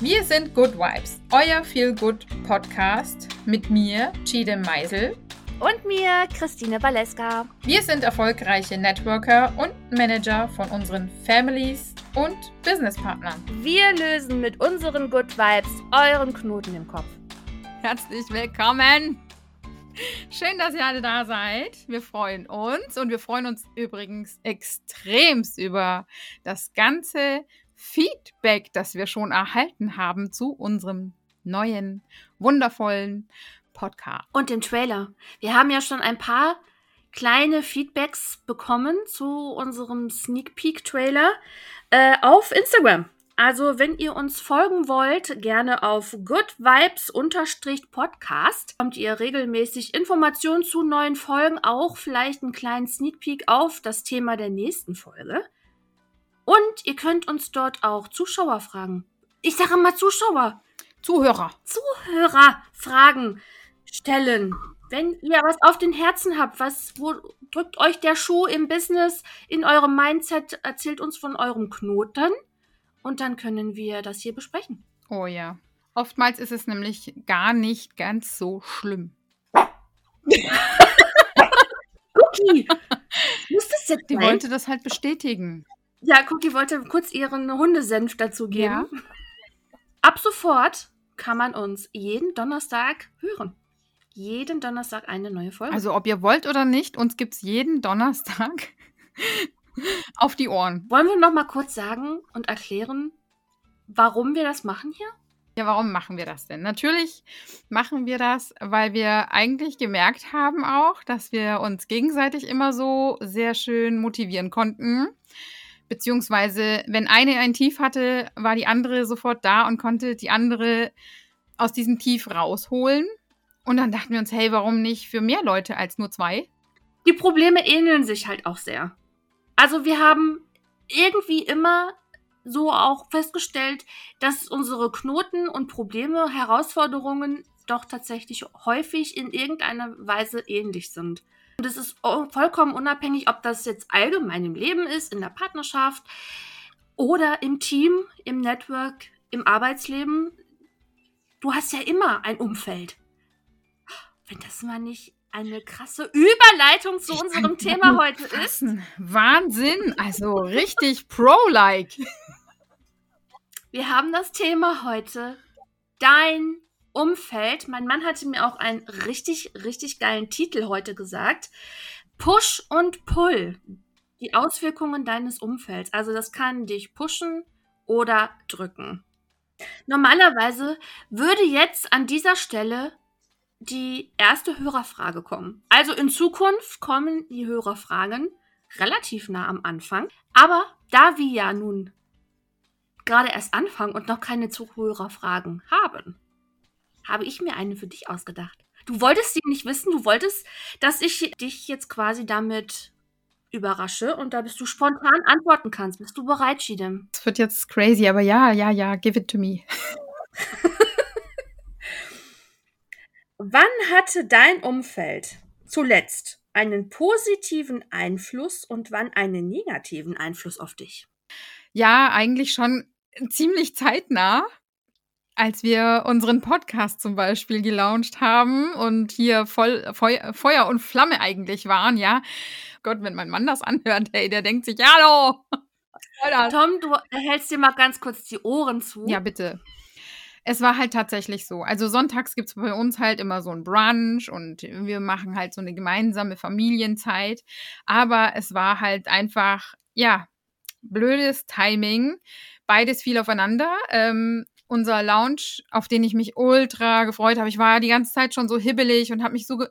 Wir sind Good Vibes, euer Feel Good Podcast mit mir, Chide Meisel. Und mir, Christine Valeska. Wir sind erfolgreiche Networker und Manager von unseren Families und Businesspartnern. Wir lösen mit unseren Good Vibes euren Knoten im Kopf. Herzlich willkommen! Schön, dass ihr alle da seid. Wir freuen uns und wir freuen uns übrigens extremst über das ganze Feedback, das wir schon erhalten haben zu unserem neuen, wundervollen Podcast. Und dem Trailer. Wir haben ja schon ein paar kleine Feedbacks bekommen zu unserem Sneak Peek Trailer äh, auf Instagram. Also, wenn ihr uns folgen wollt, gerne auf goodvibes-podcast. Kommt ihr regelmäßig Informationen zu neuen Folgen, auch vielleicht einen kleinen Sneak Peek auf das Thema der nächsten Folge. Und ihr könnt uns dort auch Zuschauer fragen. Ich sage mal Zuschauer. Zuhörer. Zuhörer fragen stellen. Wenn ihr was auf den Herzen habt, was wo drückt euch der Schuh im Business, in eurem Mindset, erzählt uns von eurem Knoten und dann können wir das hier besprechen. Oh ja. Oftmals ist es nämlich gar nicht ganz so schlimm. Cookie! Muss das jetzt Die wollte das halt bestätigen. Ja, Cookie wollte kurz ihren Hundesenf dazu geben. Ja. Ab sofort kann man uns jeden Donnerstag hören. Jeden Donnerstag eine neue Folge. Also ob ihr wollt oder nicht, uns gibt es jeden Donnerstag auf die Ohren. Wollen wir noch mal kurz sagen und erklären, warum wir das machen hier? Ja, warum machen wir das denn? Natürlich machen wir das, weil wir eigentlich gemerkt haben auch, dass wir uns gegenseitig immer so sehr schön motivieren konnten. Beziehungsweise, wenn eine ein Tief hatte, war die andere sofort da und konnte die andere aus diesem Tief rausholen. Und dann dachten wir uns, hey, warum nicht für mehr Leute als nur zwei? Die Probleme ähneln sich halt auch sehr. Also wir haben irgendwie immer so auch festgestellt, dass unsere Knoten und Probleme, Herausforderungen doch tatsächlich häufig in irgendeiner Weise ähnlich sind. Und es ist vollkommen unabhängig, ob das jetzt allgemein im Leben ist, in der Partnerschaft oder im Team, im Network, im Arbeitsleben. Du hast ja immer ein Umfeld. Wenn das mal nicht eine krasse Überleitung zu unserem Thema heute ist. Wahnsinn, also richtig pro-like. Wir haben das Thema heute dein Umfeld. Mein Mann hatte mir auch einen richtig, richtig geilen Titel heute gesagt. Push und Pull. Die Auswirkungen deines Umfelds. Also das kann dich pushen oder drücken. Normalerweise würde jetzt an dieser Stelle die erste Hörerfrage kommen. Also in Zukunft kommen die Hörerfragen relativ nah am Anfang. Aber da wir ja nun gerade erst anfangen und noch keine Zuhörerfragen haben, habe ich mir eine für dich ausgedacht. Du wolltest sie nicht wissen, du wolltest, dass ich dich jetzt quasi damit überrasche und da bist du spontan antworten kannst. Bist du bereit, Chidem? Das wird jetzt crazy, aber ja, ja, ja, give it to me. Wann hatte dein Umfeld zuletzt einen positiven Einfluss und wann einen negativen Einfluss auf dich? Ja, eigentlich schon ziemlich zeitnah, als wir unseren Podcast zum Beispiel gelauncht haben und hier voll Feu Feuer und Flamme eigentlich waren, ja. Gott, wenn mein Mann das anhört, hey, der denkt sich, ja, hallo. Tom, du hältst dir mal ganz kurz die Ohren zu. Ja, bitte. Es war halt tatsächlich so. Also sonntags gibt es bei uns halt immer so ein Brunch und wir machen halt so eine gemeinsame Familienzeit. Aber es war halt einfach, ja, blödes Timing. Beides fiel aufeinander. Ähm, unser Lounge, auf den ich mich ultra gefreut habe. Ich war die ganze Zeit schon so hibbelig und habe mich so, ge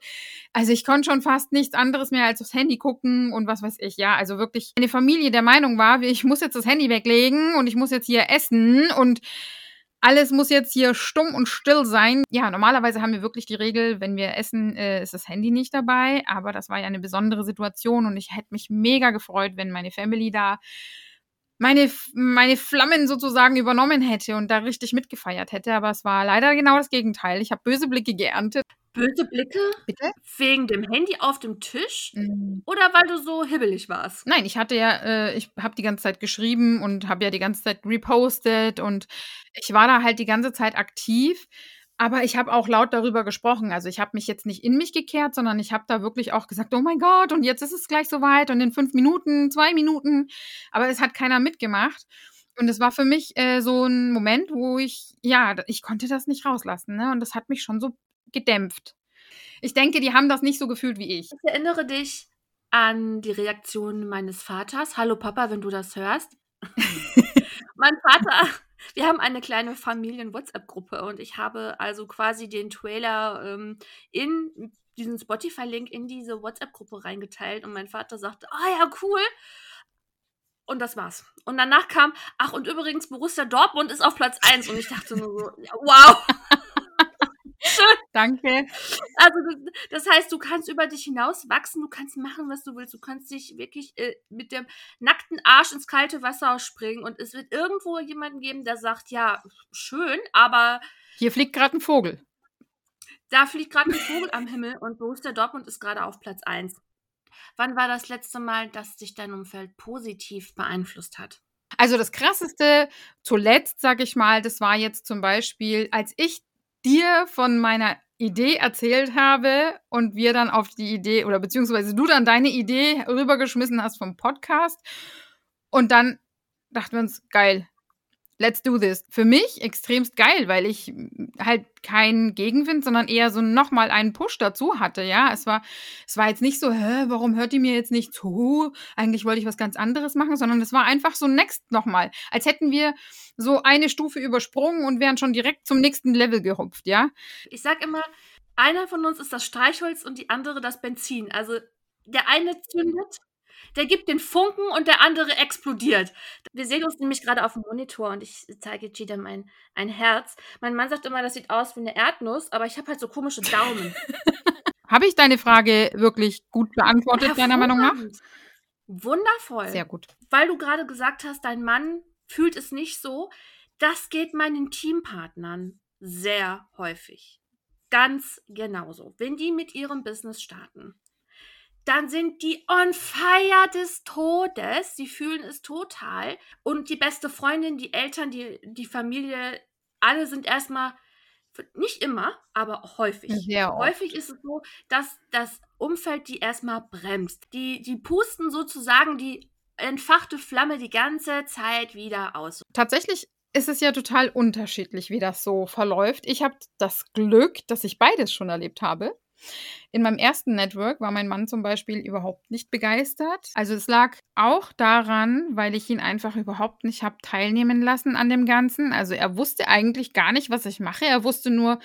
also ich konnte schon fast nichts anderes mehr als aufs Handy gucken und was weiß ich. Ja, also wirklich eine Familie der Meinung war, ich muss jetzt das Handy weglegen und ich muss jetzt hier essen und alles muss jetzt hier stumm und still sein. Ja, normalerweise haben wir wirklich die Regel, wenn wir essen, äh, ist das Handy nicht dabei. Aber das war ja eine besondere Situation und ich hätte mich mega gefreut, wenn meine Family da meine, meine Flammen sozusagen übernommen hätte und da richtig mitgefeiert hätte. Aber es war leider genau das Gegenteil. Ich habe böse Blicke geerntet. Böse Blicke? Bitte? Wegen dem Handy auf dem Tisch? Mhm. Oder weil du so hibbelig warst? Nein, ich hatte ja, äh, ich habe die ganze Zeit geschrieben und habe ja die ganze Zeit repostet und ich war da halt die ganze Zeit aktiv. Aber ich habe auch laut darüber gesprochen. Also ich habe mich jetzt nicht in mich gekehrt, sondern ich habe da wirklich auch gesagt, oh mein Gott, und jetzt ist es gleich soweit und in fünf Minuten, zwei Minuten. Aber es hat keiner mitgemacht. Und es war für mich äh, so ein Moment, wo ich, ja, ich konnte das nicht rauslassen. Ne? Und das hat mich schon so gedämpft. Ich denke, die haben das nicht so gefühlt wie ich. Ich erinnere dich an die Reaktion meines Vaters. Hallo Papa, wenn du das hörst. mein Vater wir haben eine kleine Familien-WhatsApp-Gruppe und ich habe also quasi den Trailer ähm, in diesen Spotify-Link in diese WhatsApp-Gruppe reingeteilt und mein Vater sagte, ah ja, cool. Und das war's. Und danach kam, ach und übrigens, Borussia Dortmund ist auf Platz 1 und ich dachte nur so, wow. Danke. Also das heißt, du kannst über dich hinaus wachsen, du kannst machen, was du willst, du kannst dich wirklich äh, mit dem nackten Arsch ins kalte Wasser springen und es wird irgendwo jemanden geben, der sagt, ja, schön, aber hier fliegt gerade ein Vogel. Da fliegt gerade ein Vogel am Himmel und Borussia Dortmund ist gerade auf Platz 1. Wann war das letzte Mal, dass dich dein Umfeld positiv beeinflusst hat? Also das Krasseste zuletzt, sag ich mal, das war jetzt zum Beispiel, als ich dir von meiner Idee erzählt habe und wir dann auf die Idee oder beziehungsweise du dann deine Idee rübergeschmissen hast vom Podcast. Und dann dachten wir uns, geil, let's do this. Für mich extremst geil, weil ich halt keinen Gegenwind, sondern eher so nochmal einen Push dazu hatte, ja. Es war, es war jetzt nicht so, hä, warum hört die mir jetzt nicht zu? Eigentlich wollte ich was ganz anderes machen, sondern es war einfach so next nochmal. Als hätten wir so eine Stufe übersprungen und wären schon direkt zum nächsten Level gehupft, ja. Ich sag immer, einer von uns ist das Streichholz und die andere das Benzin. Also der eine zündet der gibt den Funken und der andere explodiert. Wir sehen uns nämlich gerade auf dem Monitor und ich zeige Cheetah mein ein Herz. Mein Mann sagt immer, das sieht aus wie eine Erdnuss, aber ich habe halt so komische Daumen. habe ich deine Frage wirklich gut beantwortet, deiner Meinung nach? Wundervoll. Sehr gut. Weil du gerade gesagt hast, dein Mann fühlt es nicht so. Das geht meinen Teampartnern sehr häufig. Ganz genauso. Wenn die mit ihrem Business starten, dann sind die on fire des Todes. Sie fühlen es total. Und die beste Freundin, die Eltern, die, die Familie, alle sind erstmal, nicht immer, aber häufig. Sehr oft. Häufig ist es so, dass das Umfeld die erstmal bremst. Die, die pusten sozusagen die entfachte Flamme die ganze Zeit wieder aus. Tatsächlich ist es ja total unterschiedlich, wie das so verläuft. Ich habe das Glück, dass ich beides schon erlebt habe. In meinem ersten Network war mein Mann zum Beispiel überhaupt nicht begeistert. Also es lag auch daran, weil ich ihn einfach überhaupt nicht habe teilnehmen lassen an dem Ganzen. Also er wusste eigentlich gar nicht, was ich mache. Er wusste nur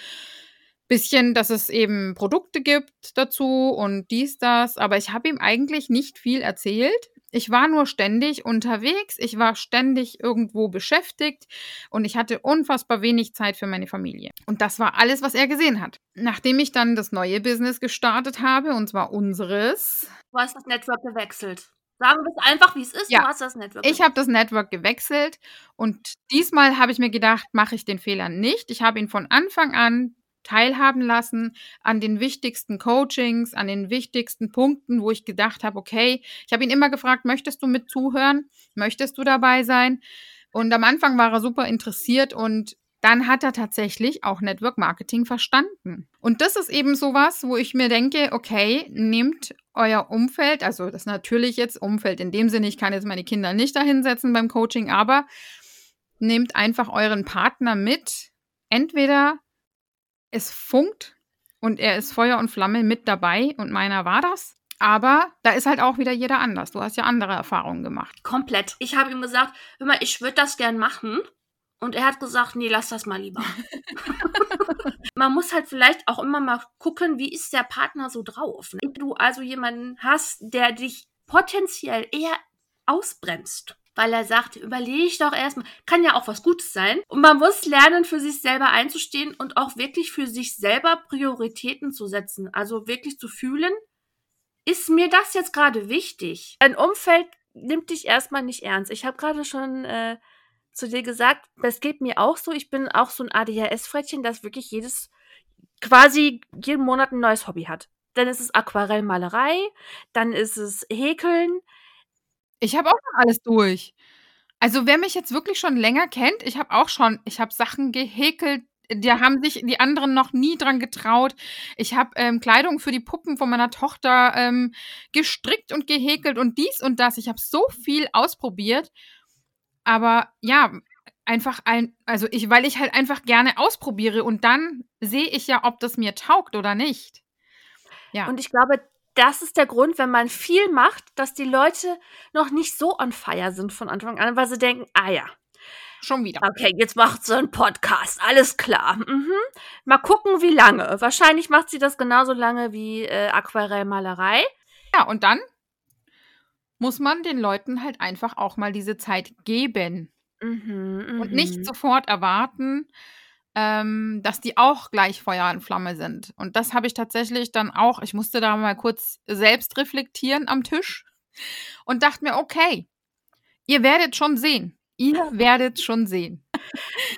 bisschen, dass es eben Produkte gibt dazu und dies, das. Aber ich habe ihm eigentlich nicht viel erzählt. Ich war nur ständig unterwegs, ich war ständig irgendwo beschäftigt und ich hatte unfassbar wenig Zeit für meine Familie. Und das war alles, was er gesehen hat. Nachdem ich dann das neue Business gestartet habe, und zwar unseres. Du hast das Network gewechselt. Sagen wir es einfach, wie es ist. Ja. Du hast das Network. Ich habe das Network gewechselt und diesmal habe ich mir gedacht, mache ich den Fehler nicht. Ich habe ihn von Anfang an teilhaben lassen an den wichtigsten Coachings, an den wichtigsten Punkten, wo ich gedacht habe, okay, ich habe ihn immer gefragt, möchtest du mit zuhören? Möchtest du dabei sein? Und am Anfang war er super interessiert und dann hat er tatsächlich auch Network Marketing verstanden. Und das ist eben sowas, wo ich mir denke, okay, nehmt euer Umfeld, also das natürlich jetzt Umfeld in dem Sinne, ich kann jetzt meine Kinder nicht dahinsetzen beim Coaching, aber nehmt einfach euren Partner mit. Entweder es funkt und er ist Feuer und Flamme mit dabei und meiner war das. Aber da ist halt auch wieder jeder anders. Du hast ja andere Erfahrungen gemacht. Komplett. Ich habe ihm gesagt, hör mal, ich würde das gern machen. Und er hat gesagt, nee, lass das mal lieber. Man muss halt vielleicht auch immer mal gucken, wie ist der Partner so drauf. Wenn du also jemanden hast, der dich potenziell eher ausbremst, weil er sagt, überlege doch erstmal, kann ja auch was Gutes sein. Und man muss lernen, für sich selber einzustehen und auch wirklich für sich selber Prioritäten zu setzen. Also wirklich zu fühlen, ist mir das jetzt gerade wichtig? Ein Umfeld nimmt dich erstmal nicht ernst. Ich habe gerade schon äh, zu dir gesagt, das geht mir auch so. Ich bin auch so ein ADHS-Frettchen, das wirklich jedes quasi jeden Monat ein neues Hobby hat. Dann ist es Aquarellmalerei, dann ist es Häkeln. Ich habe auch noch alles durch. Also, wer mich jetzt wirklich schon länger kennt, ich habe auch schon ich habe Sachen gehäkelt, da haben sich die anderen noch nie dran getraut. Ich habe ähm, Kleidung für die Puppen von meiner Tochter ähm, gestrickt und gehäkelt und dies und das. Ich habe so viel ausprobiert. Aber ja, einfach ein, also ich, weil ich halt einfach gerne ausprobiere und dann sehe ich ja, ob das mir taugt oder nicht. Ja. Und ich glaube, das ist der Grund, wenn man viel macht, dass die Leute noch nicht so on fire sind von Anfang an, weil sie denken, ah ja. Schon wieder. Okay, jetzt macht sie einen Podcast, alles klar. Mhm. Mal gucken, wie lange. Wahrscheinlich macht sie das genauso lange wie äh, Aquarellmalerei. Ja, und dann muss man den Leuten halt einfach auch mal diese Zeit geben. Mhm, und nicht mhm. sofort erwarten, ähm, dass die auch gleich Feuer und Flamme sind. Und das habe ich tatsächlich dann auch, ich musste da mal kurz selbst reflektieren am Tisch und dachte mir, okay, ihr werdet schon sehen. Ihr werdet schon sehen.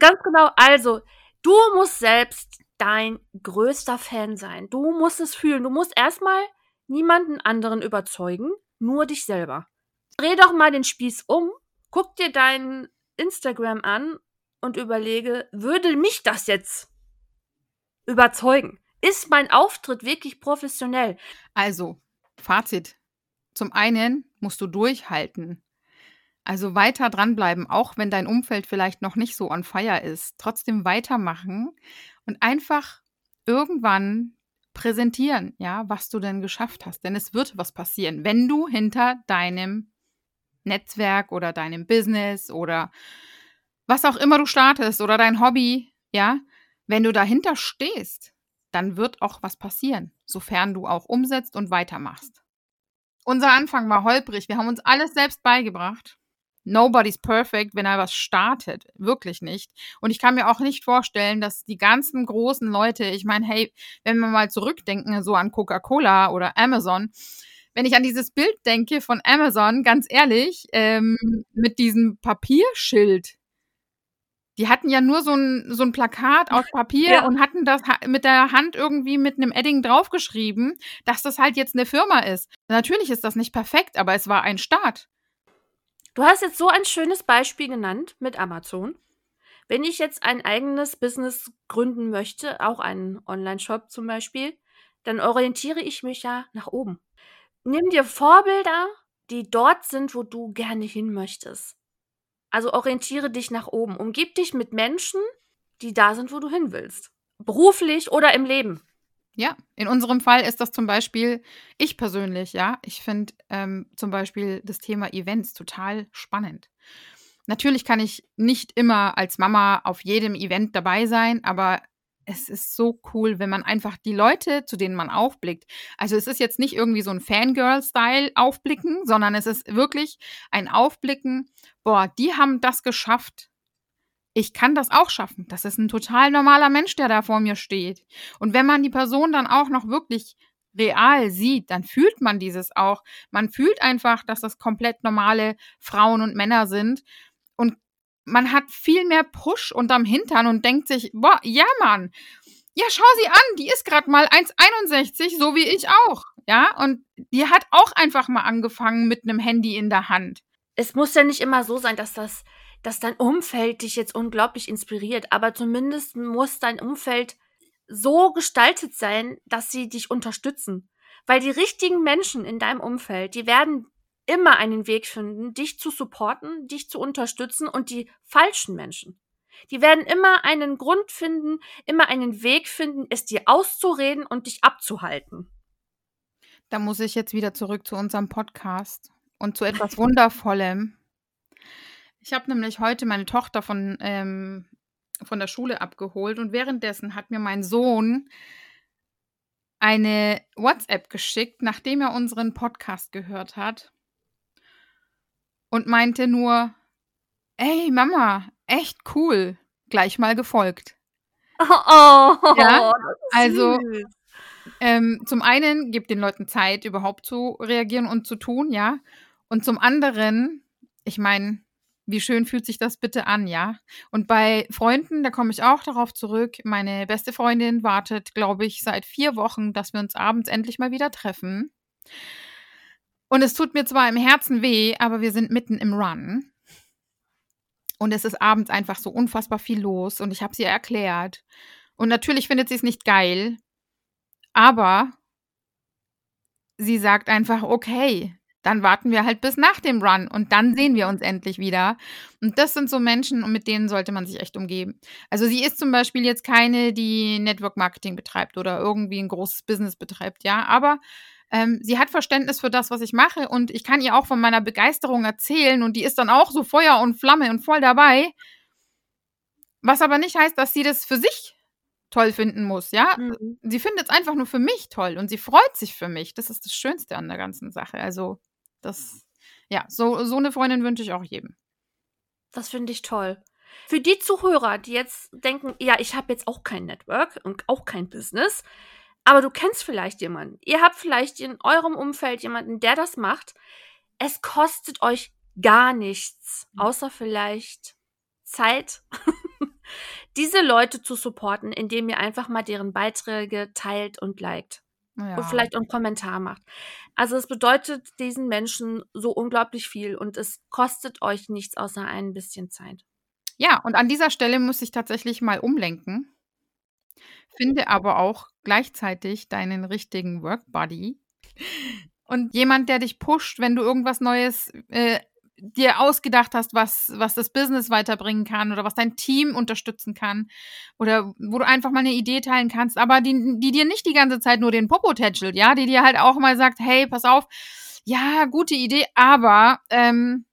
Ganz genau. Also, du musst selbst dein größter Fan sein. Du musst es fühlen. Du musst erstmal niemanden anderen überzeugen, nur dich selber. Dreh doch mal den Spieß um, guck dir dein Instagram an und überlege, würde mich das jetzt überzeugen? Ist mein Auftritt wirklich professionell? Also, Fazit. Zum einen musst du durchhalten. Also weiter dranbleiben, auch wenn dein Umfeld vielleicht noch nicht so on fire ist. Trotzdem weitermachen und einfach irgendwann präsentieren, ja, was du denn geschafft hast. Denn es wird was passieren, wenn du hinter deinem Netzwerk oder deinem Business oder was auch immer du startest oder dein Hobby, ja, wenn du dahinter stehst, dann wird auch was passieren, sofern du auch umsetzt und weitermachst. Unser Anfang war holprig. Wir haben uns alles selbst beigebracht. Nobody's perfect, wenn er was startet. Wirklich nicht. Und ich kann mir auch nicht vorstellen, dass die ganzen großen Leute, ich meine, hey, wenn wir mal zurückdenken, so an Coca-Cola oder Amazon, wenn ich an dieses Bild denke von Amazon, ganz ehrlich, ähm, mit diesem Papierschild, die hatten ja nur so ein, so ein Plakat aus Papier ja. und hatten das mit der Hand irgendwie mit einem Edding draufgeschrieben, dass das halt jetzt eine Firma ist. Natürlich ist das nicht perfekt, aber es war ein Start. Du hast jetzt so ein schönes Beispiel genannt mit Amazon. Wenn ich jetzt ein eigenes Business gründen möchte, auch einen Online-Shop zum Beispiel, dann orientiere ich mich ja nach oben. Nimm dir Vorbilder, die dort sind, wo du gerne hin möchtest. Also orientiere dich nach oben. Umgib dich mit Menschen, die da sind, wo du hin willst. Beruflich oder im Leben. Ja, in unserem Fall ist das zum Beispiel ich persönlich, ja. Ich finde ähm, zum Beispiel das Thema Events total spannend. Natürlich kann ich nicht immer als Mama auf jedem Event dabei sein, aber es ist so cool, wenn man einfach die Leute, zu denen man aufblickt. Also es ist jetzt nicht irgendwie so ein Fangirl-Style aufblicken, sondern es ist wirklich ein Aufblicken, boah, die haben das geschafft. Ich kann das auch schaffen. Das ist ein total normaler Mensch, der da vor mir steht. Und wenn man die Person dann auch noch wirklich real sieht, dann fühlt man dieses auch. Man fühlt einfach, dass das komplett normale Frauen und Männer sind. Und man hat viel mehr Push unterm Hintern und denkt sich, boah, ja, Mann, ja, schau sie an, die ist gerade mal 1,61, so wie ich auch. Ja, und die hat auch einfach mal angefangen mit einem Handy in der Hand. Es muss ja nicht immer so sein, dass das, dass dein Umfeld dich jetzt unglaublich inspiriert, aber zumindest muss dein Umfeld so gestaltet sein, dass sie dich unterstützen. Weil die richtigen Menschen in deinem Umfeld, die werden immer einen Weg finden, dich zu supporten, dich zu unterstützen und die falschen Menschen, die werden immer einen Grund finden, immer einen Weg finden, es dir auszureden und dich abzuhalten. Da muss ich jetzt wieder zurück zu unserem Podcast und zu etwas Wundervollem. Ich habe nämlich heute meine Tochter von, ähm, von der Schule abgeholt und währenddessen hat mir mein Sohn eine WhatsApp geschickt, nachdem er unseren Podcast gehört hat und meinte nur, ey Mama, echt cool, gleich mal gefolgt. Oh, oh ja, also ähm, zum einen gibt den Leuten Zeit, überhaupt zu reagieren und zu tun, ja. Und zum anderen, ich meine, Wie schön fühlt sich das bitte an, ja? Und bei Freunden, da komme ich auch darauf zurück. Meine beste Freundin wartet, glaube ich, seit vier Wochen, dass wir uns abends endlich mal wieder treffen. Und es tut mir zwar im Herzen weh, aber wir sind mitten im Run. Und es ist abends einfach so unfassbar viel los und ich habe sie erklärt. Und natürlich findet sie es nicht geil, aber sie sagt einfach, okay, dann warten wir halt bis nach dem Run und dann sehen wir uns endlich wieder. Und das sind so Menschen, und mit denen sollte man sich echt umgeben. Also sie ist zum Beispiel jetzt keine, die Network Marketing betreibt oder irgendwie ein großes Business betreibt, ja, aber ähm, sie hat Verständnis für das, was ich mache und ich kann ihr auch von meiner Begeisterung erzählen und die ist dann auch so Feuer und Flamme und voll dabei. Was aber nicht heißt, dass sie das für sich toll finden muss, ja. Mhm. Sie findet es einfach nur für mich toll und sie freut sich für mich. Das ist das Schönste an der ganzen Sache. Also, das, ja, so, so eine Freundin wünsche ich auch jedem. Das finde ich toll. Für die Zuhörer, die jetzt denken, ja, ich habe jetzt auch kein Network und auch kein Business, aber du kennst vielleicht jemanden. Ihr habt vielleicht in eurem Umfeld jemanden, der das macht. Es kostet euch gar nichts, mhm. außer vielleicht Zeit, diese Leute zu supporten, indem ihr einfach mal deren Beiträge teilt und liked. Ja. Und vielleicht einen Kommentar macht. Also es bedeutet diesen Menschen so unglaublich viel und es kostet euch nichts außer ein bisschen Zeit. Ja, und an dieser Stelle muss ich tatsächlich mal umlenken. Finde aber auch gleichzeitig deinen richtigen Work Buddy und jemand, der dich pusht, wenn du irgendwas Neues äh, dir ausgedacht hast, was, was das Business weiterbringen kann oder was dein Team unterstützen kann oder wo du einfach mal eine Idee teilen kannst, aber die, die dir nicht die ganze Zeit nur den Popo tätschelt, ja, die dir halt auch mal sagt, hey, pass auf, ja, gute Idee, aber ähm,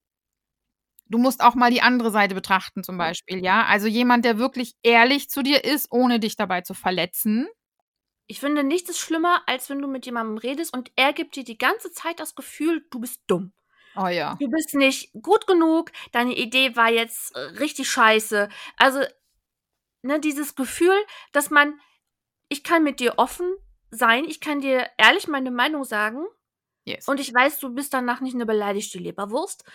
du musst auch mal die andere Seite betrachten zum Beispiel, ja, also jemand, der wirklich ehrlich zu dir ist, ohne dich dabei zu verletzen. Ich finde, nichts ist schlimmer, als wenn du mit jemandem redest und er gibt dir die ganze Zeit das Gefühl, du bist dumm. Oh ja. Du bist nicht gut genug, deine Idee war jetzt äh, richtig scheiße. Also, ne, dieses Gefühl, dass man, ich kann mit dir offen sein, ich kann dir ehrlich meine Meinung sagen. Yes. Und ich weiß, du bist danach nicht eine beleidigte Leberwurst.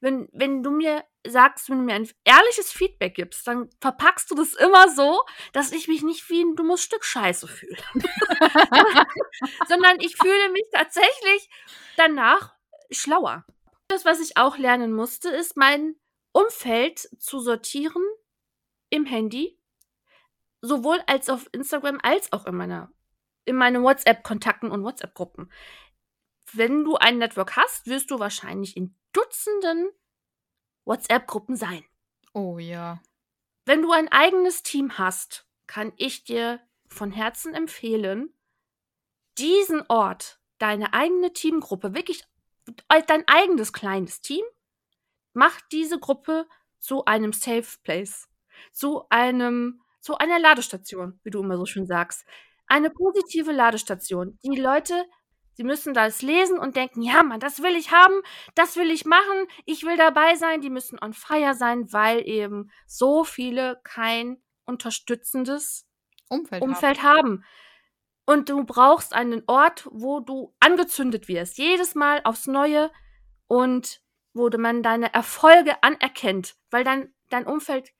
Wenn, wenn du mir sagst, wenn du mir ein ehrliches Feedback gibst, dann verpackst du das immer so, dass ich mich nicht wie ein dummes Stück Scheiße fühle. Sondern ich fühle mich tatsächlich danach schlauer. Das, was ich auch lernen musste, ist mein Umfeld zu sortieren im Handy, sowohl als auf Instagram als auch in meiner in meinen WhatsApp-Kontakten und WhatsApp-Gruppen. Wenn du ein Network hast, wirst du wahrscheinlich in Dutzenden WhatsApp-Gruppen sein. Oh ja. Wenn du ein eigenes Team hast, kann ich dir von Herzen empfehlen, diesen Ort, deine eigene Teamgruppe wirklich dein eigenes kleines Team, mach diese Gruppe zu einem Safe Place, zu einem, zu einer Ladestation, wie du immer so schön sagst. Eine positive Ladestation. Die Leute, sie müssen das lesen und denken, ja, Mann, das will ich haben, das will ich machen, ich will dabei sein. Die müssen on fire sein, weil eben so viele kein unterstützendes Umfeld, Umfeld haben. haben. Und du brauchst einen Ort, wo du angezündet wirst, jedes Mal aufs Neue und wo man deine Erfolge anerkennt, weil dein, dein Umfeld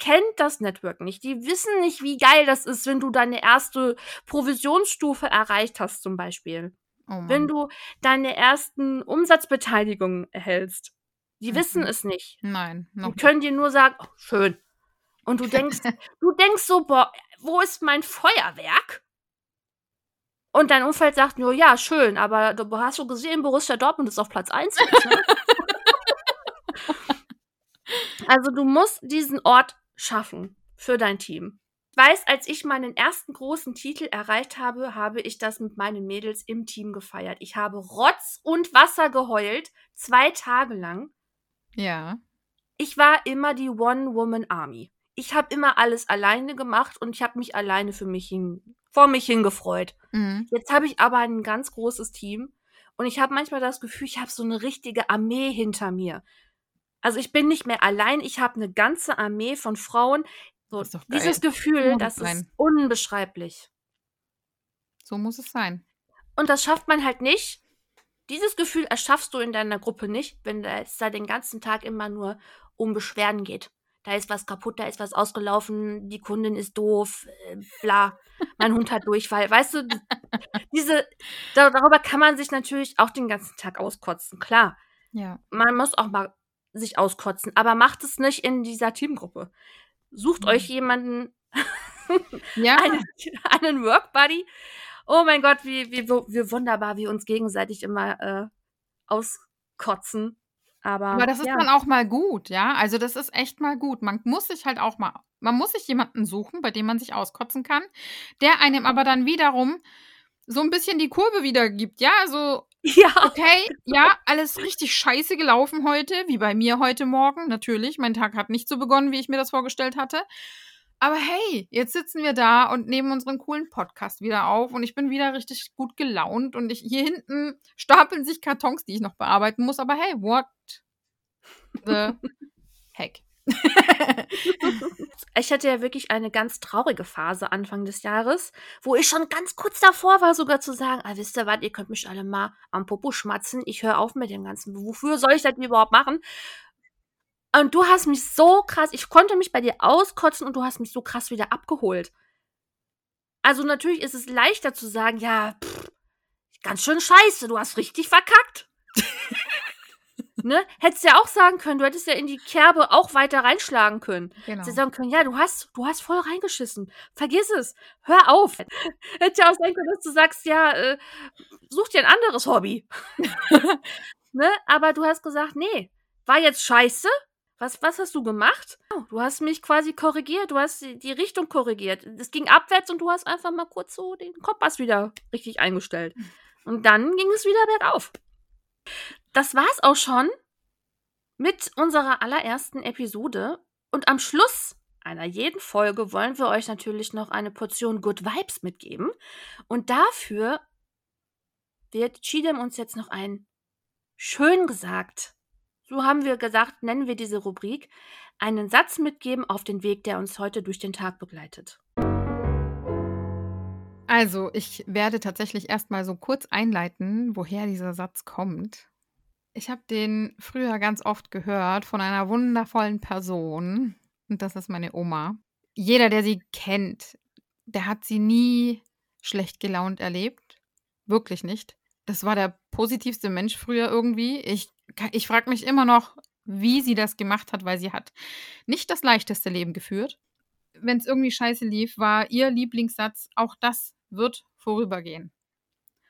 kennt das Network nicht. Die wissen nicht, wie geil das ist, wenn du deine erste Provisionsstufe erreicht hast, zum Beispiel. Oh wenn du deine ersten Umsatzbeteiligungen erhältst. Die mhm. wissen es nicht. Nein. Noch die können dir nur sagen, oh, schön. Und du denkst, du denkst so, boah, wo ist mein Feuerwerk? Und dein Umfeld sagt nur, ja, schön, aber du hast schon gesehen, Borussia Dortmund ist auf Platz 1. Ne? also du musst diesen Ort schaffen für dein Team. Ich weiß, als ich meinen ersten großen Titel erreicht habe, habe ich das mit meinen Mädels im Team gefeiert. Ich habe Rotz und Wasser geheult, zwei Tage lang. Ja. Ich war immer die One-Woman-Army. Ich habe immer alles alleine gemacht und ich habe mich alleine für mich hin vor mich hingefreut. Mhm. Jetzt habe ich aber ein ganz großes Team und ich habe manchmal das Gefühl, ich habe so eine richtige Armee hinter mir. Also ich bin nicht mehr allein, ich habe eine ganze Armee von Frauen. So, das dieses Gefühl, das ist unbeschreiblich. So muss es sein. Und das schafft man halt nicht, Dieses Gefühl erschaffst du in deiner Gruppe nicht, wenn es da den ganzen Tag immer nur um Beschwerden geht. Da ist was kaputt, da ist was ausgelaufen, die Kundin ist doof, äh, bla, mein Hund hat Durchfall. Weißt du, diese, darüber kann man sich natürlich auch den ganzen Tag auskotzen, klar. Ja. Man muss auch mal sich auskotzen, aber macht es nicht in dieser Teamgruppe. Sucht euch Mhm. jemanden, Ja. einen, einen Workbuddy. Oh mein Gott, wie, wie, wie wunderbar wir uns gegenseitig immer äh, auskotzen. Aber, Aber das ist ja. dann auch mal gut, ja? Also, das ist echt mal gut. Man muss sich halt auch mal man muss sich jemanden suchen, bei dem man sich auskotzen kann, der einem aber dann wiederum so 'n bisschen die Kurve wiedergibt, ja? So, Ja. okay, ja, alles richtig scheiße gelaufen heute, wie bei mir heute Morgen, natürlich. Mein Tag hat nicht so begonnen, wie ich mir das vorgestellt hatte. Aber hey, jetzt sitzen wir da und nehmen unseren coolen Podcast wieder auf und ich bin wieder richtig gut gelaunt und ich hier hinten stapeln sich Kartons, die ich noch bearbeiten muss, aber hey, what the heck? Ich hatte ja wirklich eine ganz traurige Phase Anfang des Jahres, wo ich schon ganz kurz davor war, sogar zu sagen: „Ah, wisst ihr was, ihr könnt mich alle mal am Popo schmatzen. Ich höre auf mit dem Ganzen. Wofür soll ich das überhaupt machen?“ Und du hast mich so krass ich konnte mich bei dir auskotzen und du hast mich so krass wieder abgeholt. Also, natürlich ist es leichter zu sagen: „Ja, pff, ganz schön scheiße, du hast richtig verkackt.“ Ne? Hättest ja auch sagen können, du hättest ja in die Kerbe auch weiter reinschlagen können. Genau. Hättest ja sagen können: „Ja, du hast du hast voll reingeschissen. Vergiss es. Hör auf.“ Hätte ja auch sein können, dass du sagst: „Ja, äh, such dir 'n anderes Hobby.“ Ne? Aber du hast gesagt: „Ne, war jetzt scheiße. Was was hast du gemacht? Du hast mich quasi korrigiert. Du hast die die Richtung korrigiert. Es ging abwärts und du hast einfach mal kurz so den Kompass wieder richtig eingestellt. Und dann ging es wieder bergauf.“ Das war's auch schon mit unserer allerersten Episode. Und am Schluss einer jeden Folge wollen wir euch natürlich noch eine Portion Good Vibes mitgeben. Und dafür wird Chidem uns jetzt noch ein schön gesagt, so haben wir gesagt, nennen wir diese Rubrik, einen Satz mitgeben auf den Weg, der uns heute durch den Tag begleitet. Also, ich werde tatsächlich erst mal so kurz einleiten, woher dieser Satz kommt. Ich habe den früher ganz oft gehört von einer wundervollen Person und das ist meine Oma. Jeder, der sie kennt, der hat sie nie schlecht gelaunt erlebt. Wirklich nicht. Das war der positivste Mensch früher irgendwie. Ich ich frage mich immer noch, wie sie das gemacht hat, weil sie hat nicht das leichteste Leben geführt. Wenn's irgendwie scheiße lief, war ihr Lieblingssatz: „Auch das wird vorübergehen.“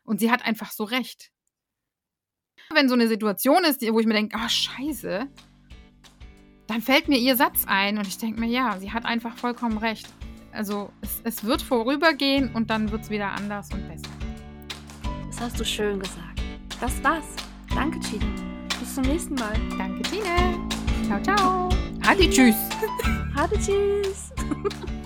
Und sie hat einfach so recht. Wenn so 'ne Situation ist, wo ich mir denke: „Ah, scheiße“, dann fällt mir ihr Satz ein und ich denke mir: „Ja, sie hat einfach vollkommen recht.“ Also, es es wird vorübergehen und dann wird's wieder anders und besser. Das hast du schön gesagt. Das war's. Danke, Chidem. Bis zum nächsten Mal. Danke, Tine. Tschau, tschau. Adi, tschüss. Hadi, tschüss.